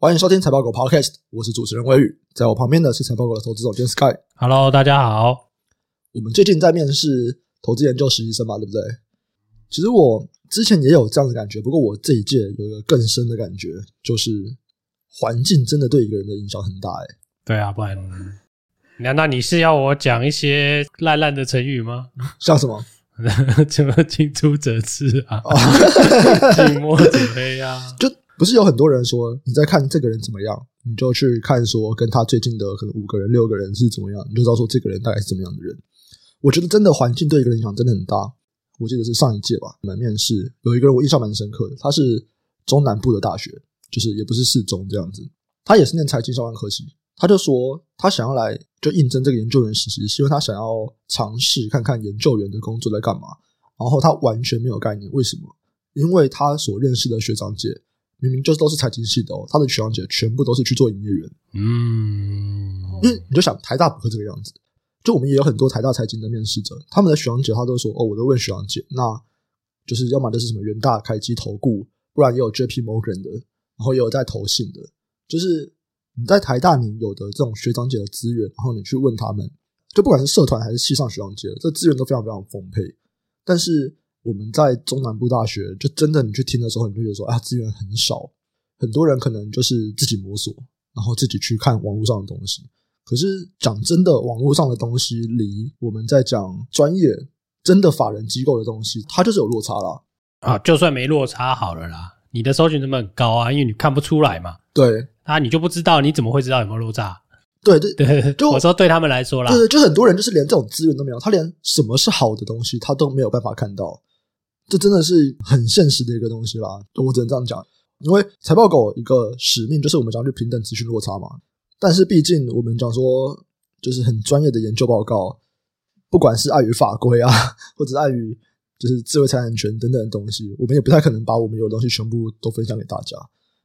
欢迎收听财报狗 Podcast，我是主持人威宇，在我旁边的是财报狗的投资总监 Sky。Hello，大家好。我们最近在面试投资研究实习生嘛，对不对？其实我之前也有这样的感觉，不过我这一届有一个更深的感觉，就是环境真的对一个人的影响很大。哎，对啊，不然难道你是要我讲一些烂烂的成语吗？像什么？什么近朱者赤啊，近墨者黑啊？就不是有很多人说，你在看这个人怎么样，你就去看说跟他最近的可能五个人、六个人是怎么样，你就知道说这个人大概是怎么样的人。我觉得真的环境对一个人影响真的很大。我记得是上一届吧，我们面试有一个人我印象蛮深刻的，他是中南部的大学，就是也不是四中这样子，他也是念财经相关科系。他就说，他想要来就应征这个研究员实习，是因为他想要尝试看看研究员的工作在干嘛。然后他完全没有概念，为什么？因为他所认识的学长姐明明就是都是财经系的哦，他的学长姐全部都是去做营业员。嗯，因为你就想台大不会这个样子，就我们也有很多台大财经的面试者，他们的学长姐他都说哦，我都问学长姐，那就是要么就是什么元大、开机投顾，不然也有 JP Morgan 的，然后也有在投信的，就是。你在台大，你有的这种学长姐的资源，然后你去问他们，就不管是社团还是系上学长姐，这资源都非常非常丰沛。但是我们在中南部大学，就真的你去听的时候，你就觉得说啊，资源很少，很多人可能就是自己摸索，然后自己去看网络上的东西。可是讲真的，网络上的东西离我们在讲专业真的法人机构的东西，它就是有落差啦。啊，就算没落差好了啦，你的搜寻成本很高啊，因为你看不出来嘛。对。啊，你就不知道，你怎么会知道有没有落差？对对对，就我说对他们来说啦，对对，就很多人就是连这种资源都没有，他连什么是好的东西他都没有办法看到，这真的是很现实的一个东西啦。我只能这样讲，因为财报狗一个使命就是我们讲去平等资讯落差嘛。但是毕竟我们讲说，就是很专业的研究报告，不管是碍于法规啊，或者碍于就是智慧财产权等等的东西，我们也不太可能把我们有的东西全部都分享给大家。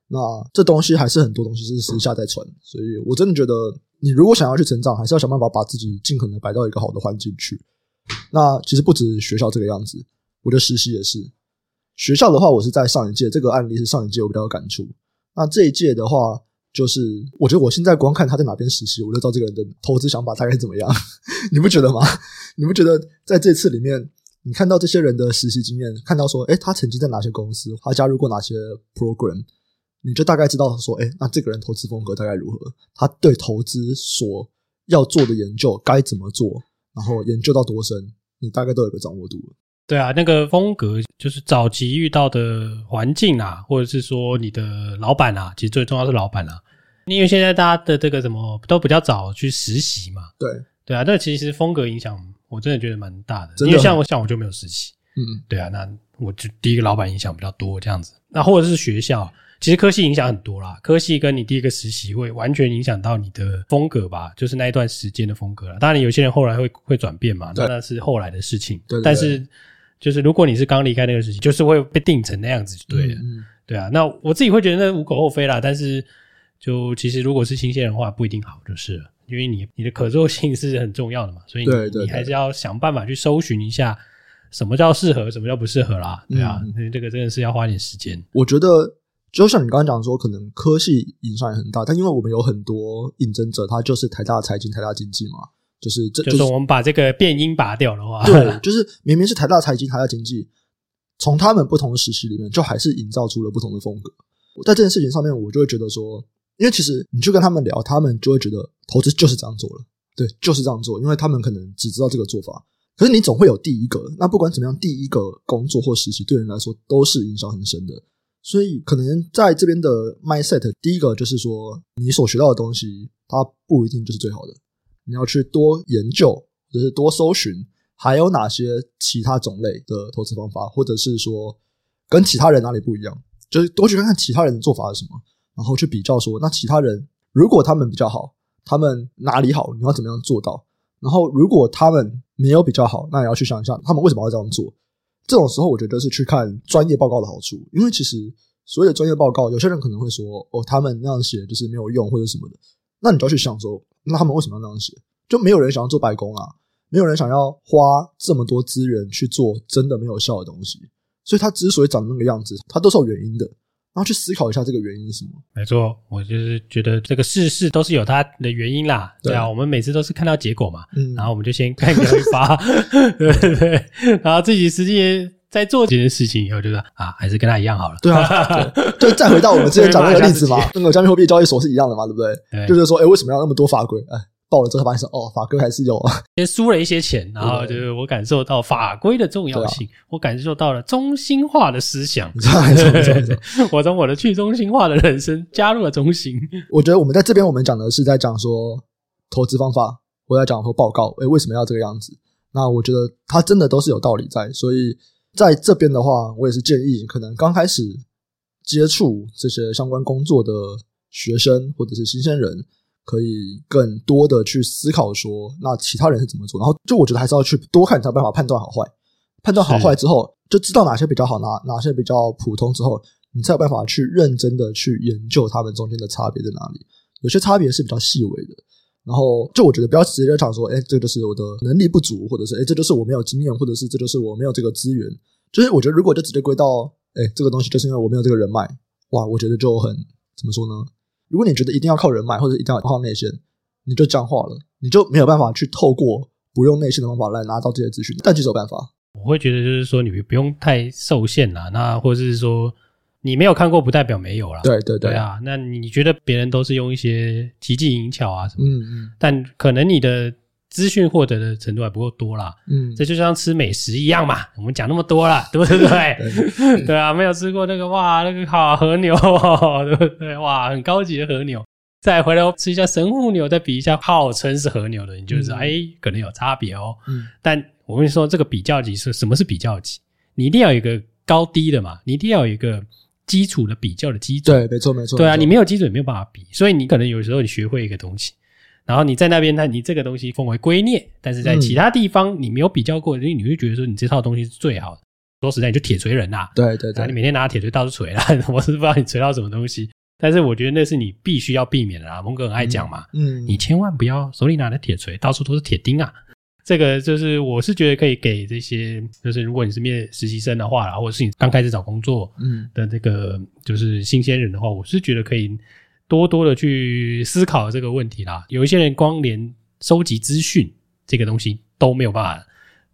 那这东西还是很多东西是私下在传，所以我真的觉得，你如果想要去成长，还是要想办法把自己尽可能摆到一个好的环境去。那其实不止学校这个样子，我的实习也是。学校的话，我是在上一届，这个案例是上一届我比较有感触。那这一届的话，就是我觉得我现在光看他在哪边实习，我就知道这个人的投资想法大概怎么样。你不觉得吗？你不觉得在这次里面，你看到这些人的实习经验，看到说，诶，他曾经在哪些公司，他加入过哪些 program？你就大概知道说，哎，那这个人投资风格大概如何？他对投资所要做的研究该怎么做？然后研究到多深，你大概都有个掌握度了。对啊，那个风格就是早期遇到的环境啊，或者是说你的老板啊，其实最重要是老板啊。因为现在大家的这个什么都比较早去实习嘛。对对啊，那其实风格影响我真的觉得蛮大的。因为像我像我就没有实习，嗯，对啊，那我就第一个老板影响比较多这样子。那或者是学校。其实科系影响很多啦，科系跟你第一个实习会完全影响到你的风格吧，就是那一段时间的风格啦。当然，有些人后来会会转变嘛，那那是后来的事情。对，对，对，但是就是如果你是刚离开那个时期，就是会被定成那样子，对的，嗯嗯对啊。那我自己会觉得那无可厚非啦，但是就其实如果是新鲜人的话，不一定好，就是了，因为你你的可塑性是很重要的嘛，所以你，还是要想办法去搜寻一下什么叫适合，什么叫不适合啦，对啊，嗯，这个真的是要花点时间。我觉得。就像你刚刚讲说，可能科系影响也很大，但因为我们有很多应征者，他就是台大财经、台大经济嘛，就是这就是我们把这个变音拔掉的话，对，就是明明是台大财经、台大经济，从他们不同的实习里面，就还是营造出了不同的风格。在这件事情上面，我就会觉得说，因为其实你去跟他们聊，他们就会觉得投资就是这样做了，对，就是这样做，因为他们可能只知道这个做法。可是你总会有第一个，那不管怎么样，第一个工作或实习对人来说都是影响很深的。所以，可能在这边的 mindset，第一个就是说，你所学到的东西，它不一定就是最好的。你要去多研究，就是多搜寻，还有哪些其他种类的投资方法，或者是说跟其他人哪里不一样，就是多去看看其他人的做法是什么，然后去比较说，那其他人如果他们比较好，他们哪里好，你要怎么样做到？然后如果他们没有比较好，那你要去想一下，他们为什么要这样做。这种时候，我觉得是去看专业报告的好处，因为其实所有的专业报告，有些人可能会说，哦，他们那样写就是没有用或者什么的。那你就要去想说，那他们为什么要那样写？就没有人想要做白工啊，没有人想要花这么多资源去做真的没有效的东西。所以他之所以长那个样子，他都是有原因的。然后去思考一下这个原因是什么。没错，我就是觉得这个事事都是有它的原因啦。对，对啊，我们每次都是看到结果嘛，嗯，然后我们就先看个一发，对对对，然后自己实际在做这件事情以后，就是啊，还是跟他一样好了。对啊，对，就再回到我们之前讲那个例子嘛，那个加密货币交易所是一样的嘛，对不对？对，就是说，哎，为什么要那么多法规？哎。报了之后发现说，哦，法规还是有，先输了一些钱，然后就是我感受到法规的重要性，我感受到了中心化的思想，我从我的去中心化的人生加入了中心。我觉得我们在这边我们讲的是在讲说投资方法，我在讲说报告，诶，为什么要这个样子？那我觉得它真的都是有道理在，所以在这边的话，我也是建议可能刚开始接触这些相关工作的学生或者是新鲜人。可以更多的去思考说，那其他人是怎么做？然后就我觉得还是要去多看，才有办法判断好坏。判断好坏之后，就知道哪些比较好，哪哪些比较普通之后，你才有办法去认真的去研究他们中间的差别在哪里。有些差别是比较细微的。然后就我觉得不要直接讲说，哎，这就是我的能力不足，或者是哎，这就是我没有经验，或者是这就是我没有这个资源。就是我觉得如果就直接归到，哎，这个东西就是因为我没有这个人脉，哇，我觉得就很怎么说呢？如果你觉得一定要靠人脉，或者一定要靠内线，你就僵化了，你就没有办法去透过不用内线的方法来拿到这些资讯。但其实有办法，我会觉得就是说，你不用太受限啦。那或者是说，你没有看过，不代表没有啦。对对对，对啊。那你觉得别人都是用一些奇技淫巧啊什么？嗯嗯。但可能你的。资讯获得的程度还不够多啦，嗯，这就像吃美食一样嘛。我们讲那么多了，对不对？对，对啊，没有吃过那个哇，那个好和牛，对不对？哇，很高级的和牛，再回来吃一下神户牛，再比一下号称是和牛的，你就知道，哎、嗯，可能有差别哦。嗯，但我跟你说，这个比较级是什么是比较级？你一定要有一个高低的嘛，你一定要有一个基础的比较的基准。对，没错，没错。对啊，你没有基准，没有办法比，所以你可能有时候你学会一个东西。然后你在那边，那你这个东西奉为圭臬，但是在其他地方你没有比较过，所以你会觉得说你这套东西是最好的。说实在，你就铁锤人呐，对对对，你每天拿铁锤到处锤啦，我是不知道你锤到什么东西，但是我觉得那是你必须要避免的啊。蒙哥很爱讲嘛，嗯，你千万不要手里拿的铁锤到处都是铁钉啊。这个就是我是觉得可以给这些，就是如果你是面实习生的话啦，或者是你刚开始找工作嗯的这个就是新鲜人的话，我是觉得可以。多多的去思考这个问题啦。有一些人光连收集资讯这个东西都没有办法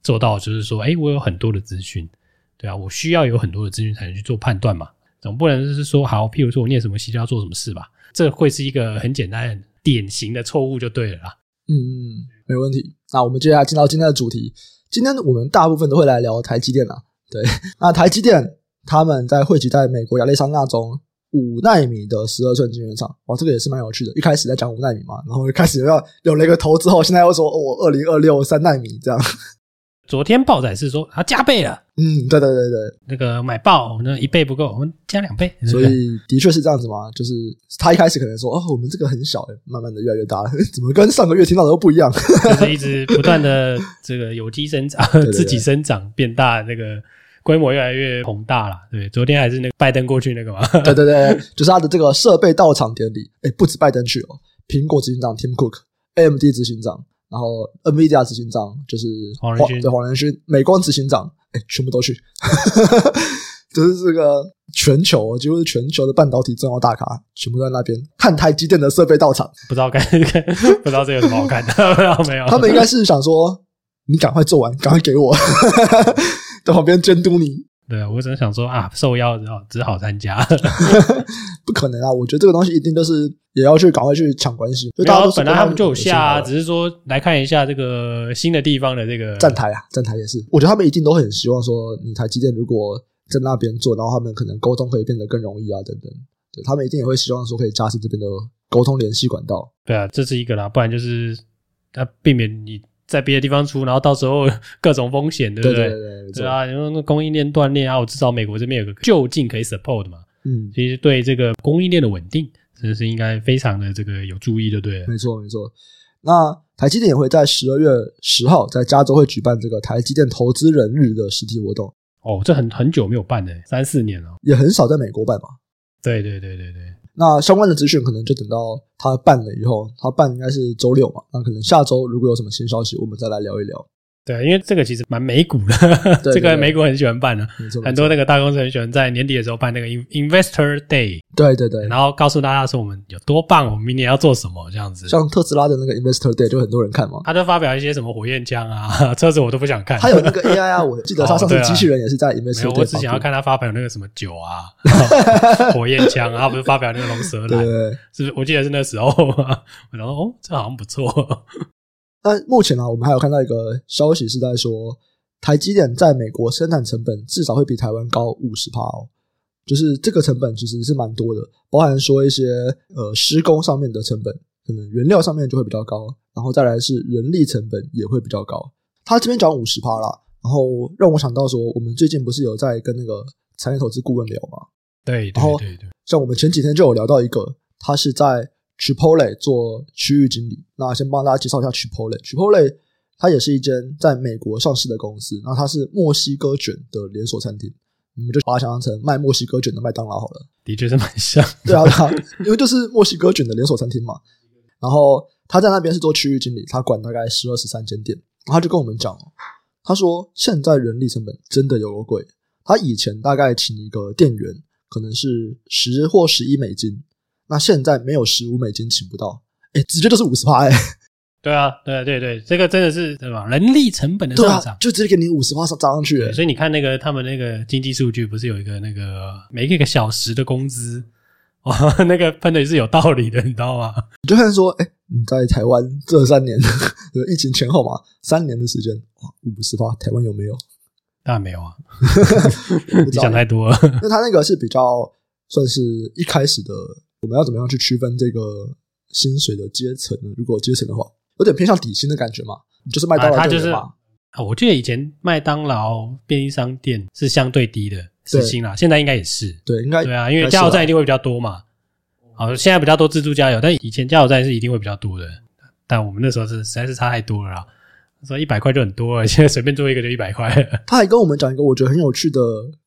做到，就是说，哎，我有很多的资讯，对啊，我需要有很多的资讯才能去做判断嘛。总不能就是说，好，譬如说我念什么系就要做什么事吧？这会是一个很简单、很典型的错误，就对了啦。嗯嗯，没问题。那我们接下来进到今天的主题。今天我们大部分都会来聊台积电啊。对，那台积电他们在汇集在美国亚利桑那州。五纳米的十二寸晶圆厂，哇，这个也是蛮有趣的。一开始在讲五纳米嘛，然后一开始要有了一个头之后，现在又说我，二零二六三纳米这样。昨天报仔是说它加倍了，嗯，对对对对，那个买爆那一倍不够，我们加两倍。所以的确是这样子嘛，就是他一开始可能说哦，我们这个很小，慢慢的越来越大了，怎么跟上个月听到的都不一样？就是一直不断的这个有机生长，对对对自己生长变大那个。规模越来越宏大了，对，昨天还是那个拜登过去那个嘛，对对对，就是他的这个设备到场典礼，诶不止拜登去哦，苹果执行长 Tim Cook，AMD 执行长，然后 NVIDIA 执行长就是黄仁勋，对黄仁勋，美光执行长，哎全部都去，就是这个全球几乎是全球的半导体重要大咖，全部在那边看台积电的设备到场，不知道该该 不知道这有什么好看的，没有没有，他们应该是想说，你赶快做完，赶快给我。在旁边监督你，对啊，我只是想说啊，受邀只好只好参加，不可能啊！我觉得这个东西一定都是也要去赶快去抢关系。就大家都本来他们就有下啊，只是说来看一下这个新的地方的这个站台啊，站台也是。我觉得他们一定都很希望说，你台积电如果在那边做，然后他们可能沟通可以变得更容易啊，等等。对，他们一定也会希望说可以加深这边的沟通联系管道。对啊，这是一个啦，不然就是他避免你。在别的地方出，然后到时候 各种风险，对不对？对，对，对，对，啊，因为那供应链断裂啊，我至少美国这边有个就近可以 support 嘛。嗯，其实对这个供应链的稳定，真的是应该非常的这个有注意，对不对？没错，没错。那台积电也会在十二月十号在加州会举办这个台积电投资人日的实体活动。哦，这很很久没有办了，三四年了，也很少在美国办吧？对对对对对。那相关的资讯可能就等到他办了以后，他办应该是周六嘛，那可能下周如果有什么新消息，我们再来聊一聊。对，因为这个其实蛮美股的，对对对 这个美股很喜欢办的，很多那个大公司很喜欢在年底的时候办那个 Investor Day。对对对，然后告诉大家说我们有多棒，我们明年要做什么这样子。像特斯拉的那个 Investor Day 就很多人看嘛，他就发表一些什么火焰枪啊，车子我都不想看。他有那个 AI 啊，我记得他上次机器人也是在 Investor Day。我只想要看他发表那个什么酒啊，火焰枪啊，不是发表那个龙舌兰，对对对是不是？我记得是那时候，我想说哦，这好像不错。那目前呢、啊，我们还有看到一个消息是在说，台积电在美国生产成本至少会比台湾高五十趴哦，就是这个成本其实是蛮多的，包含说一些呃施工上面的成本，可能原料上面就会比较高，然后再来是人力成本也会比较高。他这边讲五十趴啦，然后让我想到说，我们最近不是有在跟那个产业投资顾问聊吗？对，对，对，对，像我们前几天就有聊到一个，他是在。Chipotle 做区域经理，那先帮大家介绍一下 Chipotle。Chipotle 它也是一间在美国上市的公司，那它是墨西哥卷的连锁餐厅，你们就把它想象成卖墨西哥卷的麦当劳好了。的确是蛮像，对啊，对啊，因为就是墨西哥卷的连锁餐厅嘛。然后他在那边是做区域经理，他管大概十二十三间店。然后他就跟我们讲，他说现在人力成本真的有多贵。他以前大概请一个店员可能是十或十一美金。那现在没有十五美金请不到，哎，直接就是五十趴哎。对啊，对对对，这个真的是对吧？人力成本的上涨，啊，就直接给你五十趴上涨上去。所以你看那个他们那个经济数据，不是有一个那个每一个小时的工资，哇，那个喷的也是有道理的，你知道吗？你 就看说，哎，你在台湾这三年，疫情前后嘛，三年的时间，哇，五十趴，台湾有没有？当然没有啊，你想太多了。那他那个是比较算是一开始的。我们要怎么样去区分这个薪水的阶层呢？如果阶层的话，有点偏向底薪的感觉嘛，就是麦当劳、就是啊。我记得以前麦当劳便利商店是相对低的时薪啦，现在应该也是。对，应该对啊，因为加油站一定会比较多嘛。好，现在比较多自助加油，但以前加油站是一定会比较多的。但我们那时候是实在是差太多了啦。说一百块就很多了，现在随便做一个就一百块。他还跟我们讲一个我觉得很有趣的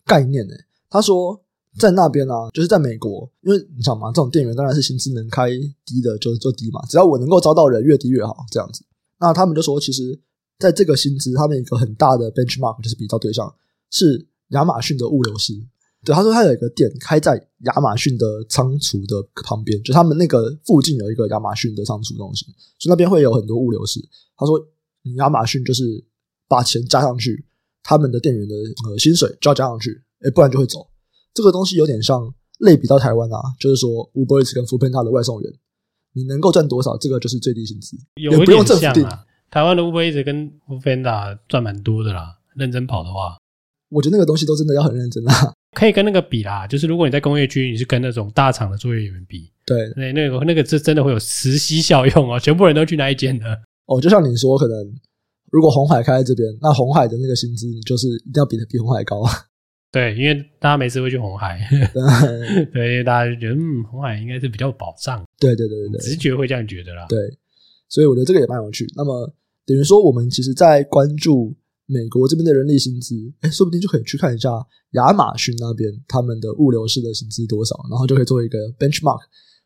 概念呢、欸。他说。在那边啊，就是在美国，因为你想嘛，这种店员当然是薪资能开低的就就低嘛，只要我能够招到人，越低越好，这样子。那他们就说，其实在这个薪资，他们一个很大的 benchmark 就是比较对象是亚马逊的物流师。对，他说他有一个店开在亚马逊的仓储的旁边，就他们那个附近有一个亚马逊的仓储东西，所以那边会有很多物流师。他说，亚马逊就是把钱加上去，他们的店员的呃薪水就要加上去，诶不然就会走。这个东西有点像类比到台湾啊，就是说 Uber Eats 跟 Foodpanda 的外送员，你能够赚多少，这个就是最低薪资，有也不用政府定。台湾的 Uber Eats 跟 Foodpanda 赚蛮多的啦，认真跑的话，我觉得那个东西都真的要很认真啊。可以跟那个比啦，就是如果你在工业区，你是跟那种大厂的作业员比，对，那那个那个是真的会有磁吸效用哦，全部人都去那一间的。哦，就像你说，可能如果红海开在这边，那红海的那个薪资，你就是一定要比比红海高啊。对，因为大家每次会去红海，对，因为大家就觉得，嗯，红海应该是比较有保障。对对对对对，直觉会这样觉得啦。对，所以我觉得这个也蛮有趣。那么等于说，我们其实，在关注美国这边的人力薪资，哎，说不定就可以去看一下亚马逊那边他们的物流式的薪资多少，然后就可以做一个 benchmark。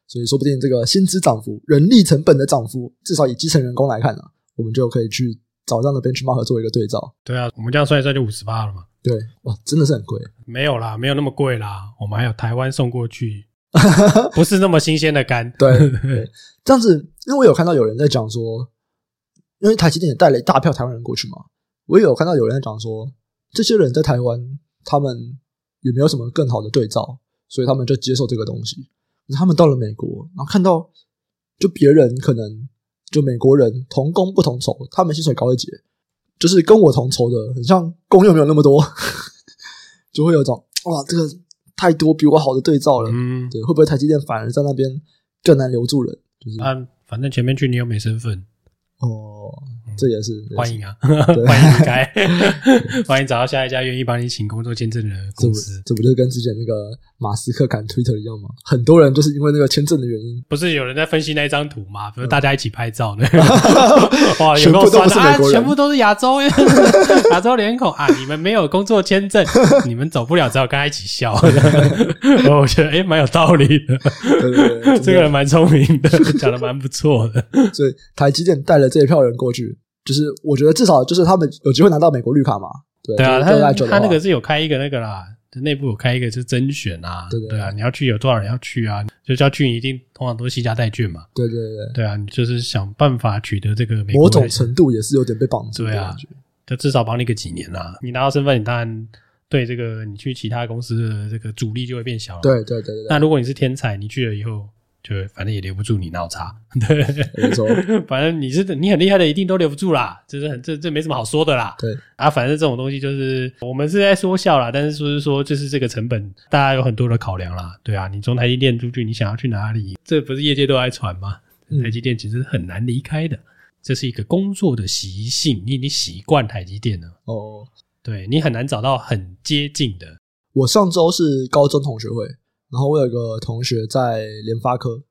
所以说不定这个薪资涨幅、人力成本的涨幅，至少以基层员工来看呢，我们就可以去找这样的 benchmark 做一个对照。对啊，我们这样算一算就五十八了嘛。对，哇，真的是很贵。没有啦，没有那么贵啦。我们还有台湾送过去，不是那么新鲜的肝。对对，这样子，因为我有看到有人在讲说，因为台积电也带了一大票台湾人过去嘛，我也有看到有人在讲说，这些人在台湾，他们也没有什么更好的对照，所以他们就接受这个东西。可是他们到了美国，然后看到，就别人可能就美国人同工不同酬，他们薪水高一截。就是跟我同酬的，很像工又没有那么多，就会有种哇，这个太多比我好的对照了。嗯，对，会不会台积电反而在那边更难留住人？就是啊，反正前面去你又没身份哦。这也是欢迎啊，欢迎离开，欢迎找到下一家愿意帮你请工作签证的公司。这不就是跟之前那个马斯克砍 Twitter 一样吗？很多人就是因为那个签证的原因。不是有人在分析那一张图吗？不是大家一起拍照呢，哇，全部都是美国人，全部都是亚洲人，亚洲脸孔啊！你们没有工作签证，你们走不了，只好跟他一起笑。我觉得诶蛮有道理的，对对对，这个人蛮聪明的，讲的蛮不错的。所以台积电带了这一票人过去。就是我觉得至少就是他们有机会拿到美国绿卡嘛。对，对啊，他他那个是有开一个那个啦，内部有开一个是甄选啊，对对，对，对啊，你要去有多少人要去啊？就叫去一定通常都是携家带券嘛。对对对，对啊，你就是想办法取得这个美国某种程度也是有点被绑住。对啊，就至少绑你个几年啦。你拿到身份，你当然对这个你去其他公司的这个阻力就会变小了。对对对对。那如果你是天才，你去了以后。就反正也留不住你，闹叉。对，没错。反正你是你很厉害的，一定都留不住啦。这是很这这没什么好说的啦。对啊，反正这种东西就是我们是在说笑啦，但是说是说就是这个成本，大家有很多的考量啦。对啊，你从台积电出去，你想要去哪里？这不是业界都在传吗？台积电其实很难离开的，这是一个工作的习性，你已经习惯台积电了。哦，对你很难找到很接近的。我上周是高中同学会。然后我有一个同学在联发科，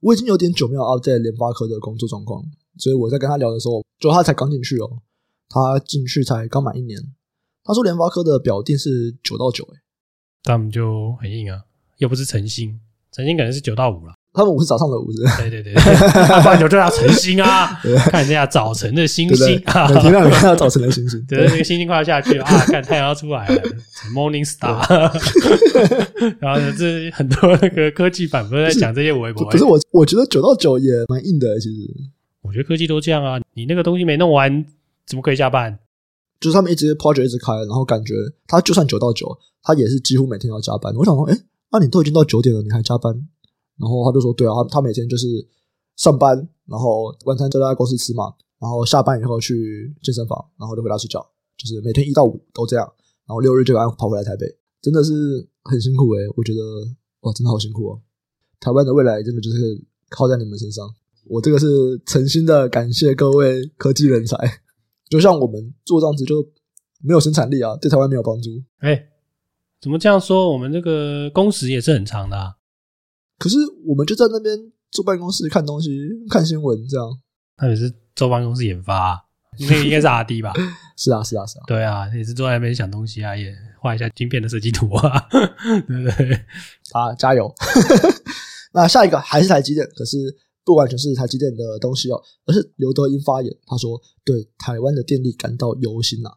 我已经有点久没有 update 联发科的工作状况，所以我在跟他聊的时候，就他才刚进去哦，他进去才刚满一年，他说联发科的表定是九到九，诶，他们就很硬啊，又不是诚心，诚心可能是九到五了。他们五是早上的五是？对对对，不然就叫他晨星啊，看一下早晨的星星啊，每天让你看到早晨的星星，对，那个星星快要下去了啊，看太阳要出来了，Morning Star。然后这很多那个科技版不是在讲这些微博，可是我我觉得九到九也蛮硬的，其实。我觉得科技都这样啊，你那个东西没弄完，怎么可以下班？就是他们一直 project 一直开，然后感觉他就算九到九，他也是几乎每天要加班。我想说，哎，那你都已经到九点了，你还加班？然后他就说：“对啊，他每天就是上班，然后晚餐就在公司吃嘛，然后下班以后去健身房，然后就回家睡觉，就是每天一到五都这样，然后六日就赶快跑回来台北，真的是很辛苦诶，我觉得哇，真的好辛苦哦。台湾的未来真的就是靠在你们身上，我这个是诚心的感谢各位科技人才。就像我们做这样子就没有生产力啊，对台湾没有帮助。哎，怎么这样说？我们这个工时也是很长的啊。”可是我们就在那边坐办公室看东西、看新闻，这样。他也是坐办公室研发、啊，那个应该是 R&D 吧？是啊，是啊，是啊。对啊，也是坐在那边想东西啊，也画一下晶片的设计图啊，对不对？啊，加油！那下一个还是台积电，可是不完全是台积电的东西哦，而是刘德英发言，他说对台湾的电力感到忧心啊，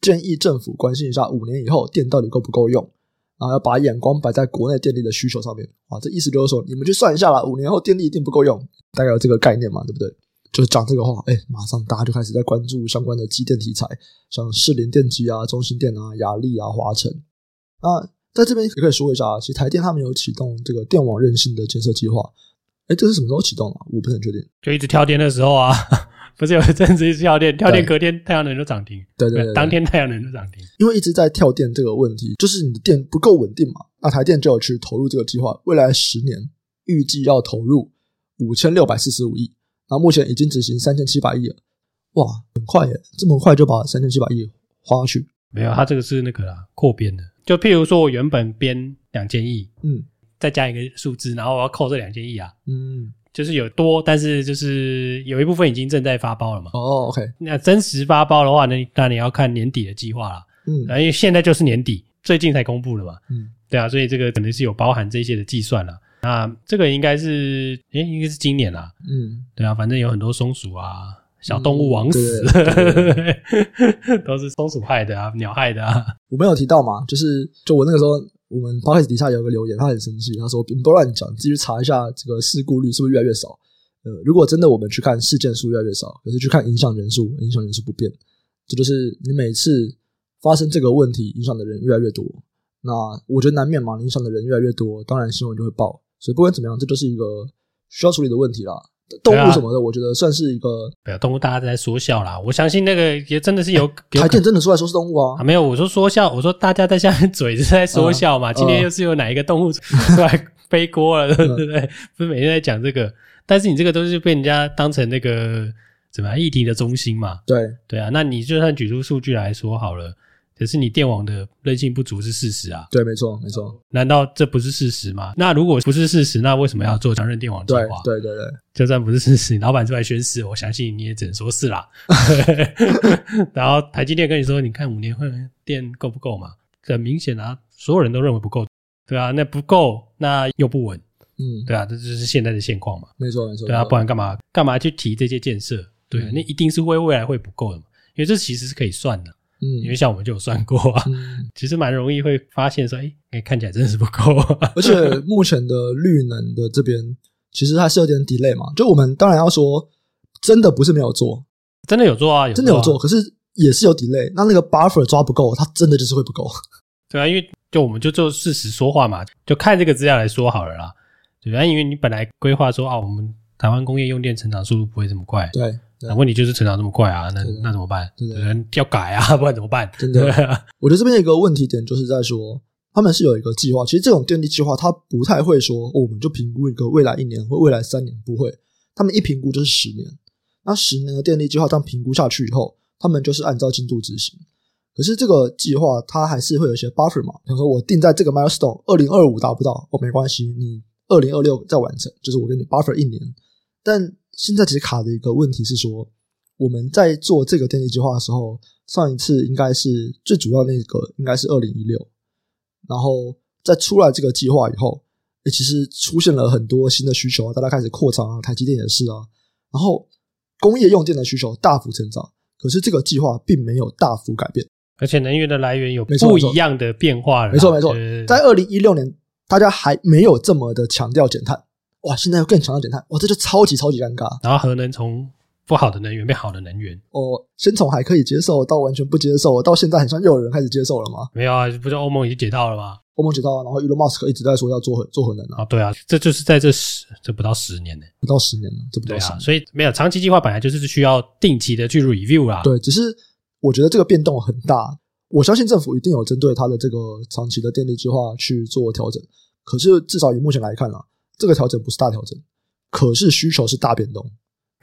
建议政府关心一下五年以后电到底够不够用。然后要把眼光摆在国内电力的需求上面啊，这意思就是说，你们去算一下啦，五年后电力一定不够用，大概有这个概念嘛，对不对？就是讲这个话，哎，马上大家就开始在关注相关的机电题材，像士林电机啊、中兴电啊、亚力啊、华晨。那在这边也可以说一下啊，其实台电他们有启动这个电网韧性的建设计划，哎，这是什么时候启动啊？我不是很确定，就一直跳电的时候啊。不是有一阵子一直跳电，跳电隔天太阳能就涨停，对对，对，对，当天太阳能就涨停。因为一直在跳电这个问题，就是你的电不够稳定嘛。那台电就有去投入这个计划，未来十年预计要投入五千六百四十五亿，然后目前已经执行三千七百亿了。哇，很快耶，这么快就把三千七百亿花去？没有，它这个是那个啦，扩编的。就譬如说我原本编两千亿，嗯，再加一个数字，然后我要扣这两千亿啊，嗯。就是有多，但是就是有一部分已经正在发包了嘛。哦，OK。那真实发包的话呢，那你要看年底的计划啦。嗯，因为现在就是年底，最近才公布的嘛。嗯，对啊，所以这个肯定是有包含这些的计算了。那这个应该是，诶、欸，应该是今年啦。嗯，对啊，反正有很多松鼠啊，小动物枉死，嗯、都是松鼠害的啊，鸟害的啊。我没有提到嘛，就是就我那个时候。我们 p o d c t 底下有个留言，他很生气，他说：“你不乱讲，你自己查一下这个事故率是不是越来越少？呃，如果真的我们去看事件数越来越少，可是去看影响人数，影响人数不变，这就是你每次发生这个问题，影响的人越来越多。那我觉得难免嘛，影响的人越来越多，当然新闻就会爆。所以不管怎么样，这就是一个需要处理的问题啦。”动物什么的，我觉得算是一个。没有动物，大家在说笑啦。我相信那个也真的是有。有台电真的出来说是动物啊？啊没有，我说说笑，我说大家在下面嘴是在说笑嘛。今天又是有哪一个动物出来背锅了，对不对？不是每天在讲这个，但是你这个都是被人家当成那个怎么样议题的中心嘛？对对啊，那你就算举出数据来说好了。可是你电网的韧性不足是事实啊，对，没错，没错。难道这不是事实吗？那如果不是事实，那为什么要做强韧电网计划？对，对，对，对。就算不是事实，你老板出来宣誓，我相信你也只能说是啦。然后台积电跟你说，你看五年后电够不够嘛？很明显啊，所有人都认为不够，对啊，那不够，那又不稳，嗯，对啊，这就是现在的现况嘛。没错，没错。对啊，不然干嘛干嘛去提这些建设？对，那一定是会未来会不够的嘛，因为这其实是可以算的。嗯，因为像我们就有算过啊，嗯、其实蛮容易会发现说，哎、欸，看起来真的是不够。而且 目前的绿能的这边，其实它是有点 delay 嘛。就我们当然要说，真的不是没有做，真的有做啊，有做啊真的有做，可是也是有 delay。那那个 buffer 抓不够，它真的就是会不够。对啊，因为就我们就就事实说话嘛，就看这个资料来说好了啦。对啊，因为你本来规划说啊，我们台湾工业用电成长速度不会这么快。对。那问题就是成长这么快啊，那那怎么办？对对对，要改啊，不然怎么办？真的，我觉得这边有一个问题点，就是在说他们是有一个计划。其实这种电力计划，它不太会说，哦，我们就评估一个未来一年或未来三年，不会。他们一评估就是十年。那十年的电力计划，当评估下去以后，他们就是按照进度执行。可是这个计划，它还是会有一些 buffer 嘛。比如说，我定在这个 milestone，二零二五达不到，哦，没关系，你二零二六再完成，就是我给你 buffer 一年。但现在其实卡的一个问题是说。我们在做这个电力计划的时候，上一次应该是最主要那个，应该是二零一六。然后在出来这个计划以后，也其实出现了很多新的需求啊，大家开始扩张啊，台积电也是啊。然后工业用电的需求大幅成长，可是这个计划并没有大幅改变，而且能源的来源有不一样的变化了。没错没错，在二零一六年，大家还没有这么的强调减碳，哇，现在又更强调减碳，哇，这就超级超级尴尬。然后核能从不好的能源变好的能源，哦，先从还可以接受到完全不接受，到现在好像又有人开始接受了吗？没有啊，不是欧盟已经解套了吗？欧盟解套了，然后 Elon Musk 一直在说要做核做核能啊。啊，对啊，这就是在这十这不到十年呢，不到十年了，这不到十年。啊，所以没有长期计划本来就是需要定期的去 review 啦。对，只是我觉得这个变动很大，我相信政府一定有针对它的这个长期的电力计划去做调整。可是至少以目前来看啊，这个调整不是大调整，可是需求是大变动。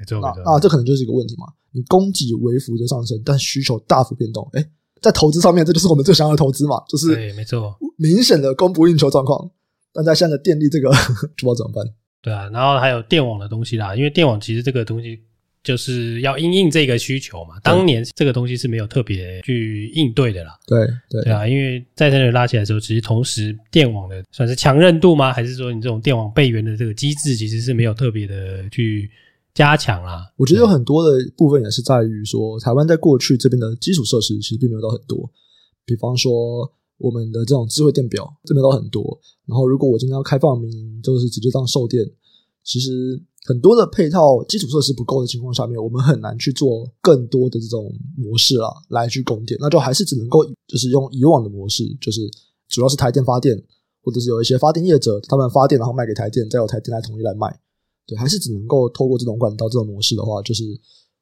那啊，这可能就是一个问题嘛。你供给微幅的上升，但需求大幅变动。哎，在投资上面，这就是我们最想要的投资嘛，就是对，没错，明显的供不应求状况。但在现在的电力这个，不知道怎么办？对啊，然后还有电网的东西啦，因为电网其实这个东西就是要因应这个需求嘛。当年这个东西是没有特别去应对的啦。对对对啊，因为再生能源拉起来的时候，其实同时电网的算是强韧度吗？还是说你这种电网备援的这个机制，其实是没有特别的去。加强啦，我觉得有很多的部分也是在于说，台湾在过去这边的基础设施其实并没有到很多，比方说我们的这种智慧电表这边都很多。然后如果我今天要开放民营，就是直接当售电，其实很多的配套基础设施不够的情况下面，我们很难去做更多的这种模式啦，来去供电，那就还是只能够就是用以往的模式，就是主要是台电发电，或者是有一些发电业者他们发电然后卖给台电，再由台电来统一来卖。对，还是只能够透过这种管道、这种模式的话，就是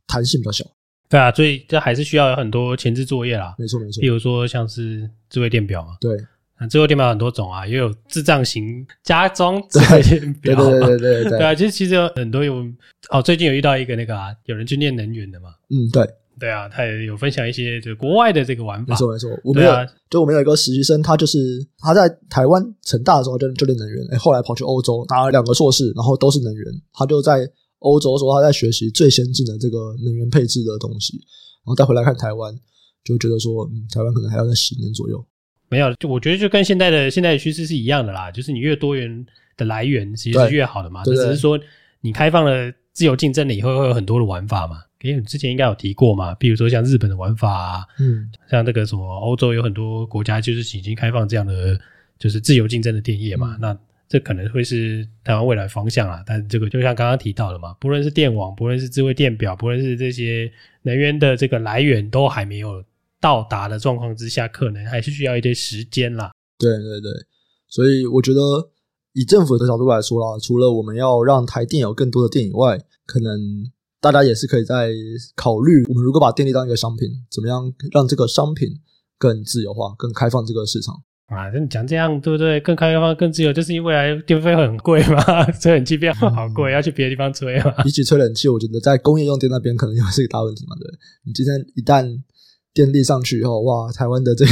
弹性比较小。对啊，所以这还是需要有很多前置作业啦。没错，没错。比如说像是智慧电表啊，对，那智慧电表很多种啊，也有智障型家装智慧电表，对对对对对对。对啊，其实其实有很多有哦，最近有遇到一个那个啊，有人去念能源的嘛。嗯，对。对啊，他也有分享一些就国外的这个玩法。没错没错，我们有，啊、就我们有一个实习生，他就是他在台湾成大的时候就就练能源，哎，后来跑去欧洲拿了两个硕士，然后都是能源。他就在欧洲说他在学习最先进的这个能源配置的东西，然后再回来看台湾，就觉得说，嗯，台湾可能还要在十年左右。没有，就我觉得就跟现在的现在的趋势是一样的啦，就是你越多元的来源其实是越好的嘛，就只是说你开放了自由竞争了以后，会有很多的玩法嘛。因为之前应该有提过嘛，比如说像日本的玩法啊，嗯，像这个什么欧洲有很多国家就是已经开放这样的就是自由竞争的电业嘛，嗯、那这可能会是台湾未来方向啊。但是这个就像刚刚提到的嘛，不论是电网，不论是智慧电表，不论是这些能源的这个来源都还没有到达的状况之下，可能还是需要一些时间啦。对对对，所以我觉得以政府的角度来说啦，除了我们要让台电有更多的电以外，可能。大家也是可以在考虑，我们如果把电力当一个商品，怎么样让这个商品更自由化、更开放这个市场啊？那你讲这样对不对？更开放、更自由，就是因为未来电费会很贵嘛？吹冷气变好贵，嗯、要去别的地方吹嘛？比起吹冷气，我觉得在工业用电那边可能又是一个大问题嘛？对，你今天一旦电力上去以后，哇，台湾的这个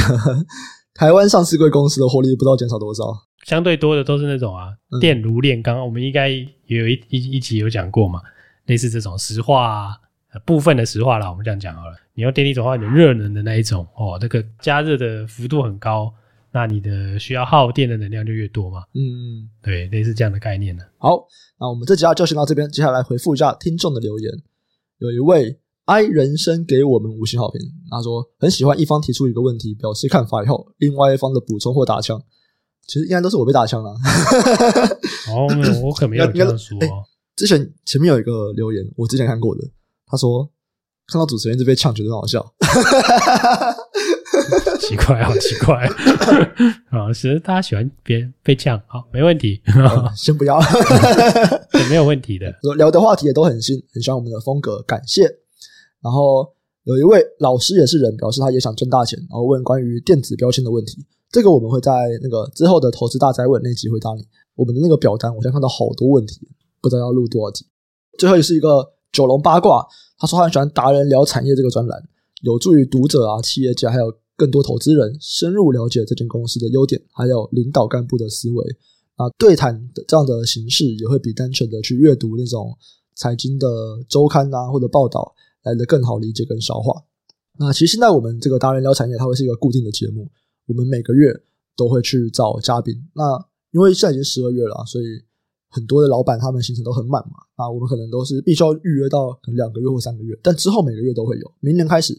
台湾上市贵公司的获利不知道减少多少？相对多的都是那种啊，电炉炼钢，我们应该也有一一一集有讲过嘛。类似这种石化啊，部分的石化啦，我们这样讲好了。你用电力转换成热能的那一种哦，这个加热的幅度很高，那你的需要耗电的能量就越多嘛。嗯，对，类似这样的概念呢。好，那我们这集就先到这边，接下来回复一下听众的留言。有一位 I 人生给我们五星好评，他说很喜欢一方提出一个问题，表示看法以后，另外一方的补充或打枪。其实应该都是我被打枪了。哦，我可没有 这样说。之前前面有一个留言，我之前看过的，他说看到主持人一直被呛，觉得很好笑。奇怪，好奇怪。啊，其实大家喜欢别人被呛，好，没问题。先不要，没有问题的。聊的话题也都很新，很喜欢我们的风格，感谢。然后有一位老师也是人，表示他也想挣大钱，然后问关于电子标签的问题。这个我们会在那个之后的投资大哉问那集回答你。我们的那个表单，我现在看到好多问题，不知道要录多少集。最后也是一个九龙八卦，他说他很喜欢达人聊产业这个专栏，有助于读者啊、企业家还有更多投资人深入了解这间公司的优点，还有领导干部的思维。啊，对谈的这样的形式也会比单纯的去阅读那种财经的周刊啊或者报道来的更好理解跟消化。那其实现在我们这个达人聊产业，它会是一个固定的节目。我们每个月都会去找嘉宾，那因为现在已经十二月了，所以很多的老板他们行程都很满嘛，那我们可能都是必须要预约到可能两个月或三个月，但之后每个月都会有，明年开始，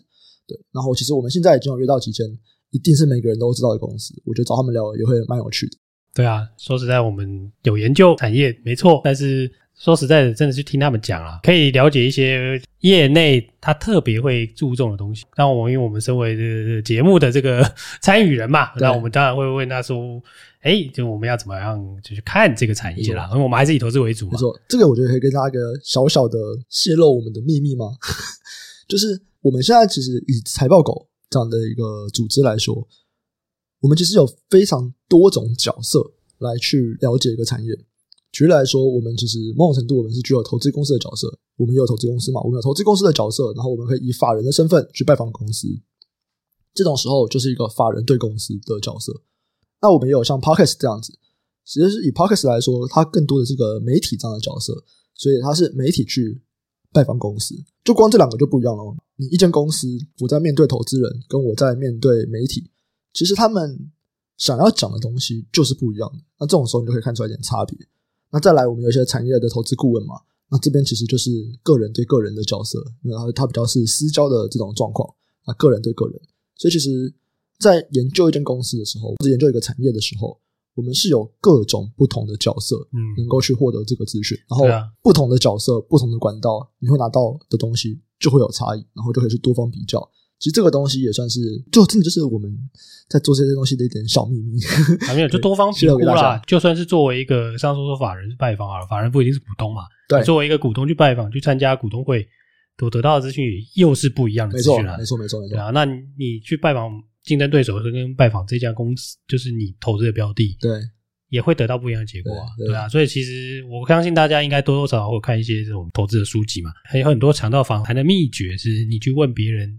对，然后其实我们现在已经有约到几间，一定是每个人都知道的公司，我觉得找他们聊也会蛮有趣的。对啊，说实在，我们有研究产业没错，但是。说实在的，真的是听他们讲啊，可以了解一些业内他特别会注重的东西。那我们因为我们身为这个节目的这个参与人嘛，那我们当然会问他说：“哎，就我们要怎么样就去看这个产业啦？”因为我们还是以投资为主嘛。没错，这个我觉得可以跟大家一个小小的泄露我们的秘密吗？就是我们现在其实以财报狗这样的一个组织来说，我们其实有非常多种角色来去了解一个产业。举例来说，我们其实某种程度，我们是具有投资公司的角色。我们也有投资公司嘛，我们有投资公司的角色，然后我们可以以法人的身份去拜访公司。这种时候就是一个法人对公司的角色。那我们也有像 Podcast 这样子，其实是以 Podcast 来说，它更多的是一个媒体这样的角色，所以它是媒体去拜访公司。就光这两个就不一样了。你一间公司，我在面对投资人，跟我在面对媒体，其实他们想要讲的东西就是不一样的。那这种时候，你就可以看出来一点差别。那再来，我们有一些产业的投资顾问嘛，那这边其实就是个人对个人的角色，因为它它比较是私交的这种状况啊，个人对个人，所以其实，在研究一间公司的时候，或者研究一个产业的时候，我们是有各种不同的角色，嗯，能够去获得这个资讯，然后不同的角色、不同的管道，你会拿到的东西就会有差异，然后就可以去多方比较。其实这个东西也算是，就真的就是我们在做这些东西的一点小秘密。还没有，就多方评 估啦。就算是作为一个上述说法人拜访啊，法人不一定是股东嘛。对，作为一个股东去拜访、去参加股东会，所得到的资讯又是不一样的资讯啊。没错，没错，没错。对啊，那你去拜访竞争对手，跟拜访这家公司，就是你投资的标的，对，也会得到不一样的结果啊。对，对啊，所以其实我相信大家应该多多少少会看一些这种投资的书籍嘛，还有很多强盗访谈的秘诀，是你去问别人。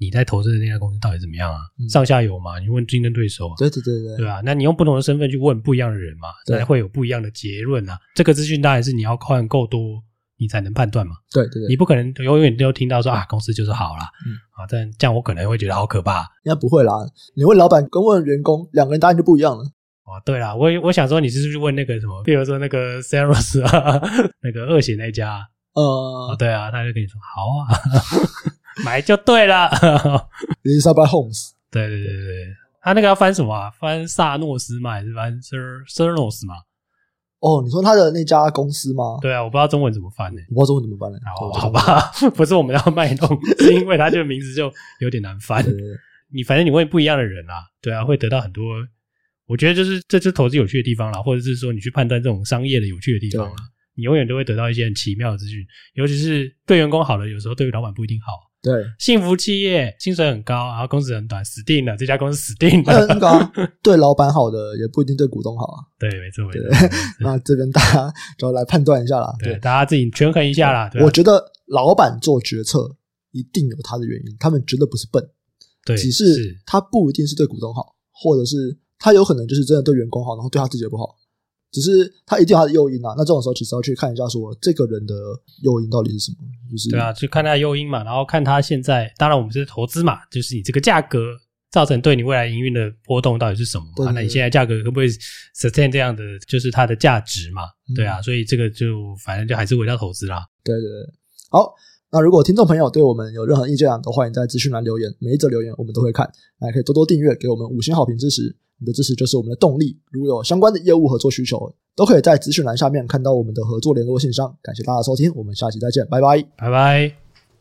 你在投资的那家公司到底怎么样啊？嗯、上下游嘛，你问竞争对手啊，对对对对，对吧？那你用不同的身份去问不一样的人嘛，才会有不一样的结论啊。这个资讯当然是你要看够多，你才能判断嘛。对对对，你不可能永远都听到说啊，公司就是好啦。嗯啊，但这样我可能会觉得好可怕。应该不会啦，你问老板跟问员工，两个人答案就不一样了。哦，对啦，我我想说你是不是问那个什么，比如说那个 Saros 啊，那个恶血那家，呃、哦，对啊，他就跟你说好啊。买就对了，Elizabeth Holmes。对对对对，他那个要翻什么啊？翻萨诺斯吗？还是翻 Sir Theranos 吗？哦，你说他的那家公司吗？对啊，我不知道中文怎么翻呢、欸？我不知道中文怎么翻呢、欸？好，好吧，不是我们要卖弄，是因为他这个名字就有点难翻。对对对，你反正你问不一样的人啊，对啊，会得到很多。我觉得就是这是投资有趣的地方啦，或者是说你去判断这种商业的有趣的地方啦，你永远都会得到一些很奇妙的资讯，尤其是对员工好的，有时候对于老板不一定好。对，幸福企业薪水很高，然后工时很短，死定了。这家公司死定了。很高，对老板好的也不一定对股东好啊。对，没错，没错。对 那这边大家就要来判断一下啦。对，大家自己权衡一下啦。我觉得老板做决策一定有他的原因，他们绝对不是笨。对，只是他不一定是对股东好，或者是他有可能就是真的对员工好，然后对他自己也不好。只是他一定有他的诱因啊，那这种时候其实要去看一下，说这个人的诱因到底是什么，就是对啊，去看他的诱因嘛，然后看他现在，当然我们是投资嘛，就是你这个价格造成对你未来营运的波动到底是什么嘛？那你现在价格可不可以 sustain 这样的，就是它的价值嘛？对啊，嗯、所以这个就反正就还是围绕投资啦。对对对，好，那如果听众朋友对我们有任何意见啊，都欢迎在资讯栏留言，每一则留言我们都会看，还可以多多订阅，给我们五星好评支持。你的支持就是我们的动力。如有相关的业务合作需求，都可以在资讯栏下面看到我们的合作联络信箱。感谢大家收听，我们下期再见，拜拜，拜拜。